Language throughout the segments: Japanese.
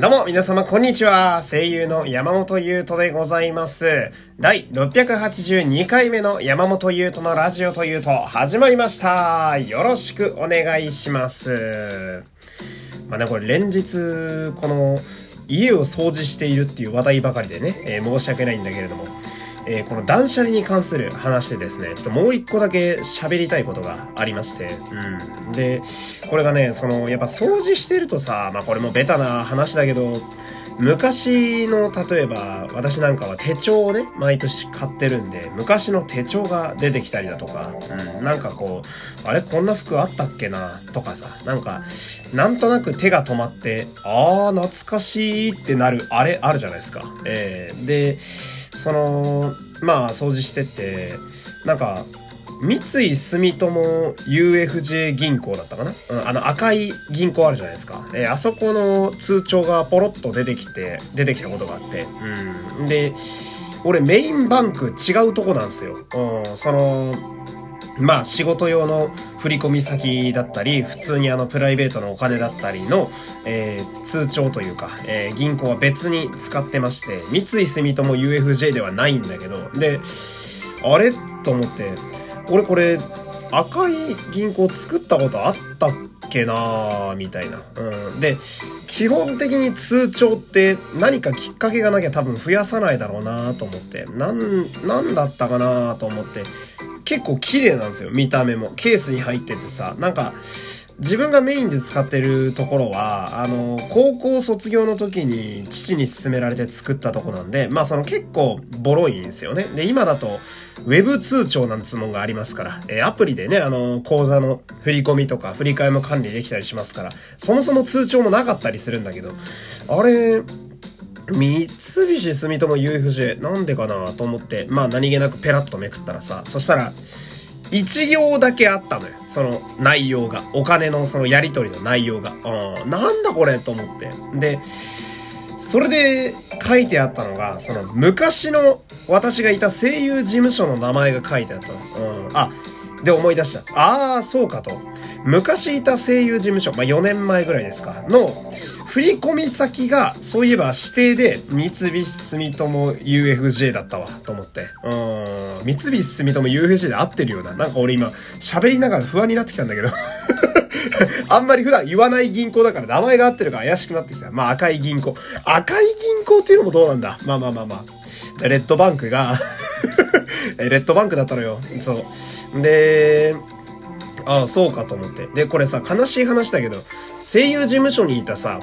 どうも皆様こんにちは。声優の山本優斗でございます。第682回目の山本優斗のラジオというと始まりました。よろしくお願いします。まあね、これ連日、この家を掃除しているっていう話題ばかりでね、えー申し訳ないんだけれども、えーこの断捨離に関する話でですね、ちょっともう一個だけ喋りたいことがありまして、うん。で、これがね、その、やっぱ掃除してるとさ、まあこれもベタな話だけど、昔の、例えば、私なんかは手帳をね、毎年買ってるんで、昔の手帳が出てきたりだとか、うん、なんかこう、あれこんな服あったっけなとかさ、なんか、なんとなく手が止まって、あー、懐かしいってなる、あれあるじゃないですか。えー、で、その、まあ、掃除してって、なんか、三井住友 UFJ 銀行だったかな、うん、あの赤い銀行あるじゃないですか。えーあそこの通帳がポロッと出てきて、出てきたことがあって。うん。で、俺メインバンク違うとこなんですよ。うん、その、まあ仕事用の振込先だったり、普通にあのプライベートのお金だったりの、えー通帳というか、えー銀行は別に使ってまして、三井住友 UFJ ではないんだけど、で、あれ？と思って、俺これ赤い銀行作ったことあったっけなみたいな。うん。で、基本的に通帳って何かきっかけがなきゃ多分増やさないだろうなと思って、なん、なんだったかなと思って、結構綺麗なんですよ、見た目も。ケースに入っててさ、なんか、自分がメインで使ってるところは、あの、高校卒業の時に父に勧められて作ったとこなんで、まあその結構ボロいんですよね。で、今だと、ウェブ通帳なんつうのがありますから、えアプリでね、あの、口座の振り込みとか振り替えも管理できたりしますから、そもそも通帳もなかったりするんだけど、あれ、三菱住友 UFJ なんでかなと思って、まあ何気なくペラッとめくったらさ、そしたら、一行だけあったのよ。その内容が。お金のそのやり取りの内容が。うん。なんだこれと思って。で、それで書いてあったのが、その昔の私がいた声優事務所の名前が書いてあったの。うん。あ、で思い出した。ああ、そうかと。昔いた声優事務所、まあ4年前ぐらいですか、の振込先が、そういえば指定で三菱住友 UFJ だったわ、と思って。うん。三菱住友 UFJ で合ってるような。なんか俺今、喋りながら不安になってきたんだけど。あんまり普段言わない銀行だから名前が合ってるから怪しくなってきた。まあ赤い銀行。赤い銀行っていうのもどうなんだ？まあまあまあまあ。じゃあレッドバンクが レッドバンクだったのよ。そう。で、ああ、そうかと思って。で、これさ、悲しい話だけど、声優事務所にいたさ、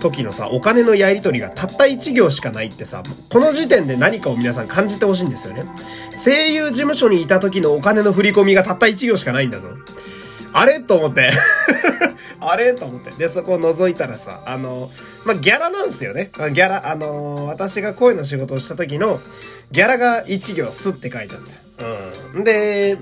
時のさ、お金のやり取りがたった一行しかないってさ、この時点で何かを皆さん感じてほしいんですよね。声優事務所にいた時のお金の振り込みがたった一行しかないんだぞ。あれ？と思って。あれ？と思って。で、そこを覗いたらさ、あの、まあ、ギャラなんですよね。ギャラ、あの私が声の仕事をした時の、ギャラが一行スって書いてあった。うん。で、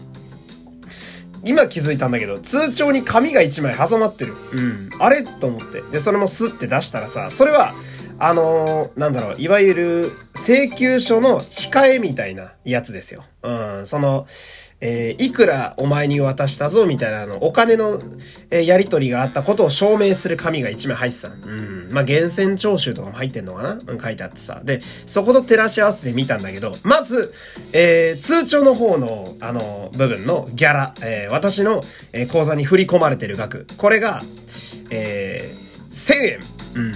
今気づいたんだけど、通帳に紙が1枚挟まってる。うん。あれ？と思って。で、それもスって出したらさ、それは、あのーなんだろう、いわゆる請求書の控えみたいなやつですよ。うん。その、えーいくらお前に渡したぞ、みたいなあの、お金の、えーやり取りがあったことを証明する紙が1枚入ってた。うん。まあ、源泉徴収とかも入ってんのかな？うん、書いてあってさ。で、そこと照らし合わせて見たんだけど、まず、えー通帳の方の、あの、部分のギャラ、えー私の、えー口座に振り込まれてる額。これが、えー1000円。うん。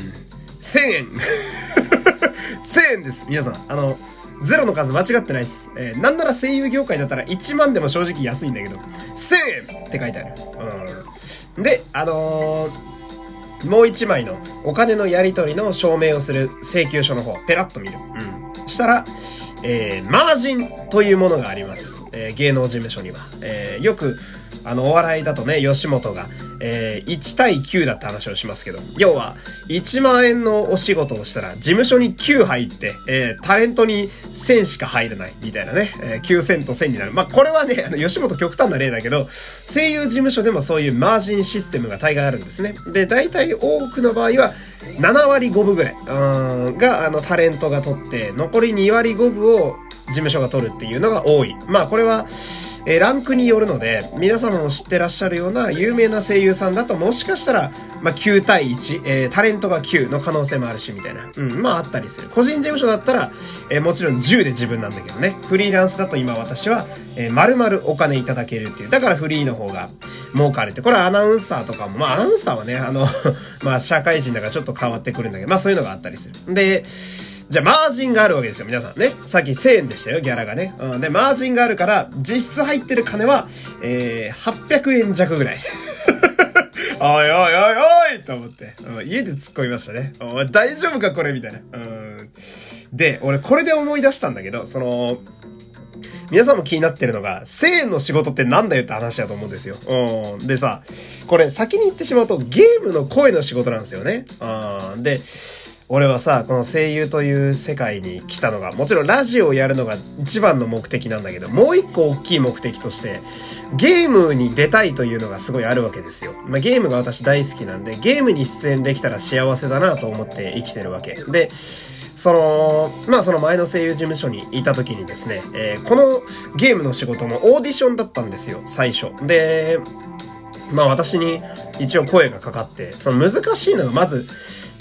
1000円。1000円です。皆さん。あの、ゼロの数間違ってないです。えーなんなら声優業界だったら1万でも正直安いんだけど、1000円って書いてある。うん。で、あのーもう一枚のお金のやり取りの証明をする請求書の方、ペラッと見る。うん。したら、えー、マージンというものがあります。えー芸能事務所には。えーよく、あの、お笑いだとね、吉本が、えー1対9だって話をしますけど、要は、1万円のお仕事をしたら、事務所に9入って、えータレントに1000しか入らない、みたいなね、えー9000と1000になる。まあ、これはね、あの、吉本極端な例だけど、声優事務所でもそういうマージンシステムが大概あるんですね。で、大体多くの場合は、7割5分ぐらい、うん、が、あの、タレントが取って、残り2割5分を事務所が取るっていうのが多い。まあ、これは、えー、ランクによるので、皆様も知ってらっしゃるような有名な声優さんだともしかしたら、まあ、9対1、えー、タレントが9の可能性もあるし、みたいな。うん、まああったりする。個人事務所だったら、えー、もちろん10で自分なんだけどね。フリーランスだと今私は、えー、丸々お金いただけるっていう。だからフリーの方が儲かるって。これはアナウンサーとかも、まあアナウンサーはね、あの ま社会人だからちょっと変わってくるんだけど、まあそういうのがあったりする。で、じゃあ、マージンがあるわけですよ、皆さんね。さっき1000円でしたよ、ギャラがね。うん、で、マージンがあるから、実質入ってる金は、えー、800円弱ぐらい。おいおいおいおいと思って、うん、家で突っ込みましたね。お大丈夫かこれみたいな。うん。で、俺これで思い出したんだけど、その、皆さんも気になってるのが、1000円の仕事ってなんだよって話だと思うんですよ。うん。でさ、これ先に言ってしまうとゲームの声の仕事なんですよね。うん。で、俺はさ、この声優という世界に来たのが、もちろんラジオをやるのが一番の目的なんだけど、もう一個大きい目的として、ゲームに出たいというのがすごいあるわけですよ。まあ、ゲームが私大好きなんで、ゲームに出演できたら幸せだなと思って生きてるわけ。で、その、まあその前の声優事務所にいた時にですね、えー、このゲームの仕事もオーディションだったんですよ、最初。で、まあ私に一応声がかかって、その難しいのがまず、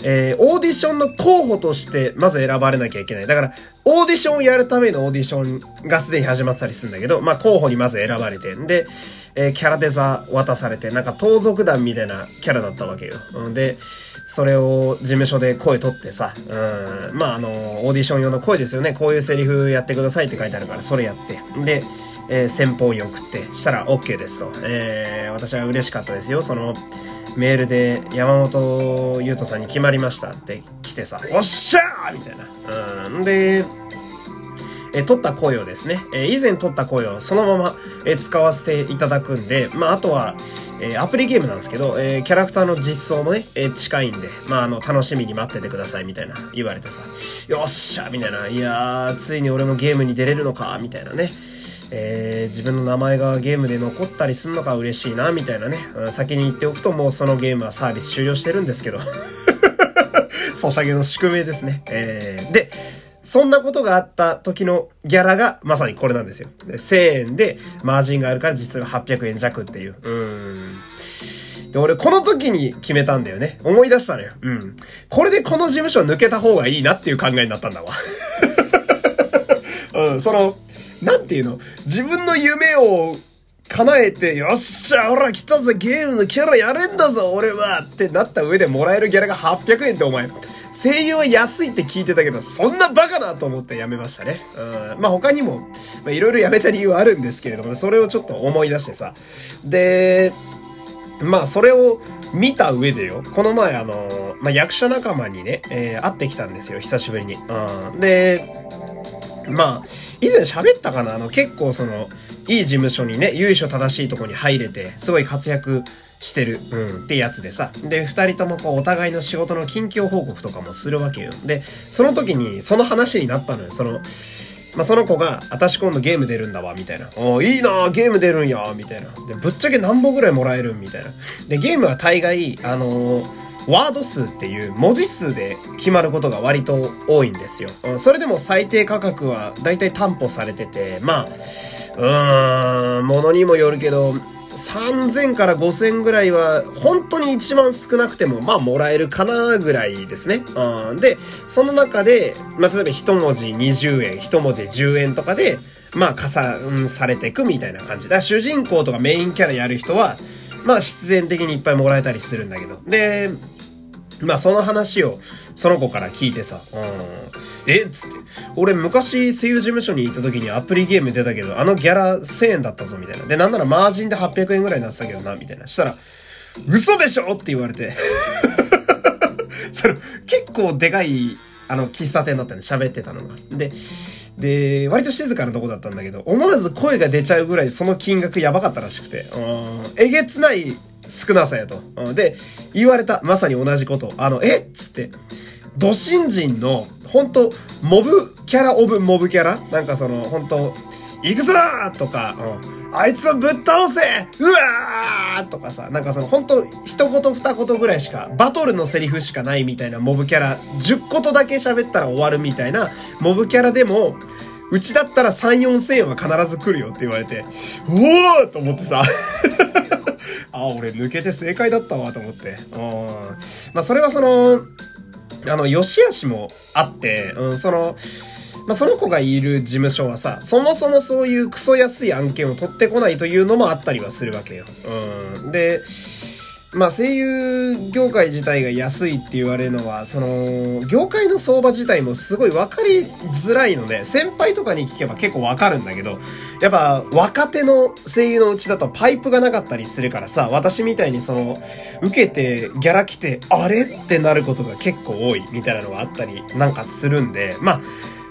えー、オーディションの候補としてまず選ばれなきゃいけない。だから、オーディションをやるためのオーディションがすでに始まったりするんだけど、まあ候補にまず選ばれて、んで、えー、キャラデザ渡されて、なんか盗賊団みたいなキャラだったわけよ。んで、それを事務所で声取ってさ、うん、まああの、オーディション用の声ですよね。こういうセリフやってくださいって書いてあるから、それやって。で、えー、先方に送って、したら OK ですと。えー、私は嬉しかったですよ。その、メールで山本優斗さんに決まりましたって来てさ、おっしゃーみたいな。うん。で、え撮った声をですね、え以前撮った声をそのまま、え使わせていただくんで、まあ、あとは、えアプリゲームなんですけど、えキャラクターの実装もね、え近いんで、まあ、あの、楽しみに待っててくださいみたいな言われてさ、よっしゃみたいな、いやー、ついに俺もゲームに出れるのかみたいなね。えー、自分の名前がゲームで残ったりするのが嬉しいな、みたいなね。うん先に言っておくともうそのゲームはサービス終了してるんですけど。ソシャゲの宿命ですね。えー、で、そんなことがあった時のギャラがまさにこれなんですよ。で1000円でマージンがあるから実は800円弱っていう。うん。で、俺この時に決めたんだよね。思い出したのよ。うん。これでこの事務所抜けた方がいいなっていう考えになったんだわ。うん、その、なんていうの？自分の夢を叶えて、よっしゃ、ほら来たぜ、ゲームのキャラやれんだぞ、俺はってなった上でもらえるギャラが800円ってお前、声優は安いって聞いてたけど、そんなバカなと思ってやめましたね。うん。まあ、他にも、まあ、いろいろやめた理由はあるんですけれども、それをちょっと思い出してさ。で、まあ、それを見た上でよ、この前あの、まあ、役者仲間にね、えー、会ってきたんですよ、久しぶりに。うん。で、まあ、以前喋ったかな？あの、結構その、いい事務所にね、由緒正しいとこに入れて、すごい活躍してる、うん、ってやつでさ。で、二人ともこう、お互いの仕事の近況報告とかもするわけよ。で、その時に、その話になったのよ。その、まあ、その子が、私今度ゲーム出るんだわ、みたいな。おいいなゲーム出るんや、みたいな。で、ぶっちゃけ何本ぐらいもらえるみたいな。で、ゲームは大概、あのーワード数っていう文字数で決まることが割と多いんですよ。それでも最低価格は大体担保されてて、まあ、うーん、ものにもよるけど、3000から5000ぐらいは、本当に一番少なくても、まあ、もらえるかなぐらいですね。うん、で、その中で、まあ、例えば一文字20円、一文字10円とかで、まあ、加算されていくみたいな感じ。だ主人公とかメインキャラやる人は、まあ、必然的にいっぱいもらえたりするんだけど。で、まあその話をその子から聞いてさ、うん、え？っつって、俺昔声優事務所に行った時にアプリゲーム出たけど、あのギャラ1000円だったぞみたいな。で、なんならマージンで800円ぐらいになってたけどな、みたいな。したら、嘘でしょ？って言われて。それ、結構でかい、あの、喫茶店だったね、喋ってたのが。で、で、割と静かなとこだったんだけど、思わず声が出ちゃうぐらいその金額やばかったらしくて、うん、えげつない少なさやと。で、言われた。まさに同じこと。あの、え？っつって、ド新人の、本当モブキャラオブモブキャラ？なんかその、本当行くぞーとか、うん、あいつをぶっ倒せうわーとかさ、なんかその本当一言二言ぐらいしか、バトルのセリフしかないみたいなモブキャラ、10言だけ喋ったら終わるみたいなモブキャラでも、うちだったら3、4千円は必ず来るよって言われて、うおーと思ってさ。あ、俺抜けて正解だったわと思って。うん。まあそれはその、あの、良し悪しもあって、うん、その、まあ、その子がいる事務所はさ、そもそもそういうクソ安い案件を取ってこないというのもあったりはするわけよ。うん。で、まあ声優業界自体が安いって言われるのは、その、業界の相場自体もすごい分かりづらいので、先輩とかに聞けば結構わかるんだけど、やっぱ若手の声優のうちだとパイプがなかったりするからさ、私みたいにその、受けてギャラ来て、あれってなることが結構多いみたいなのがあったりなんかするんで、まあ、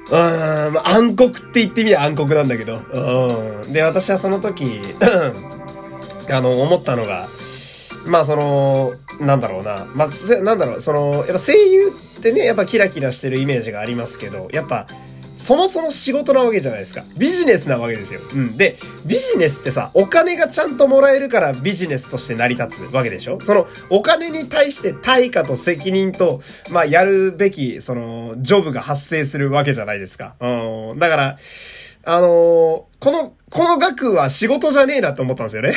うーん、暗黒って言ってみりゃ暗黒なんだけど、うん。で、私はその時、あの、思ったのが、まあその、なんだろうな。まあ、なんだろう、その、やっぱ声優ってね、やっぱキラキラしてるイメージがありますけど、やっぱ、そもそも仕事なわけじゃないですか。ビジネスなわけですよ。うん。で、ビジネスってさ、お金がちゃんともらえるからビジネスとして成り立つわけでしょその、お金に対して対価と責任と、まあ、やるべき、その、ジョブが発生するわけじゃないですか。うん。だから、あのー、この、この額は仕事じゃねえなって思ったんですよね。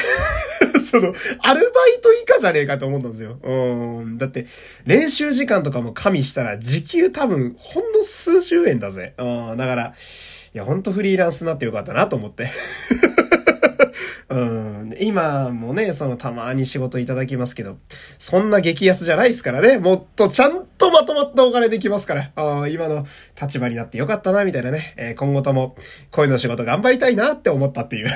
その、アルバイト以下じゃねえかと思ったんですよ。うん。だって、練習時間とかも加味したら、時給多分、ほんの数十円だぜ。うん。だから、いや、ほんとフリーランスになってよかったなと思って。うん。今もね、そのたまに仕事いただきますけど、そんな激安じゃないですからね。もっとちゃんとまとまったお金できますから。あ今の立場になってよかったな、みたいなね。えー、今後とも恋の仕事頑張りたいなって思ったっていう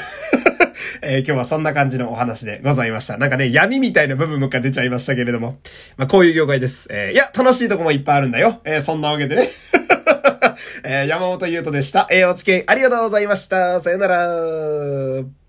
えー、今日はそんな感じのお話でございました。なんかね、闇みたいな部分もが出ちゃいましたけれども。まあ、こういう業界です。えー、いや、楽しいとこもいっぱいあるんだよ。えー、そんなわけでね。えー、山本優斗でした。えー、お付き合いありがとうございました。さよなら。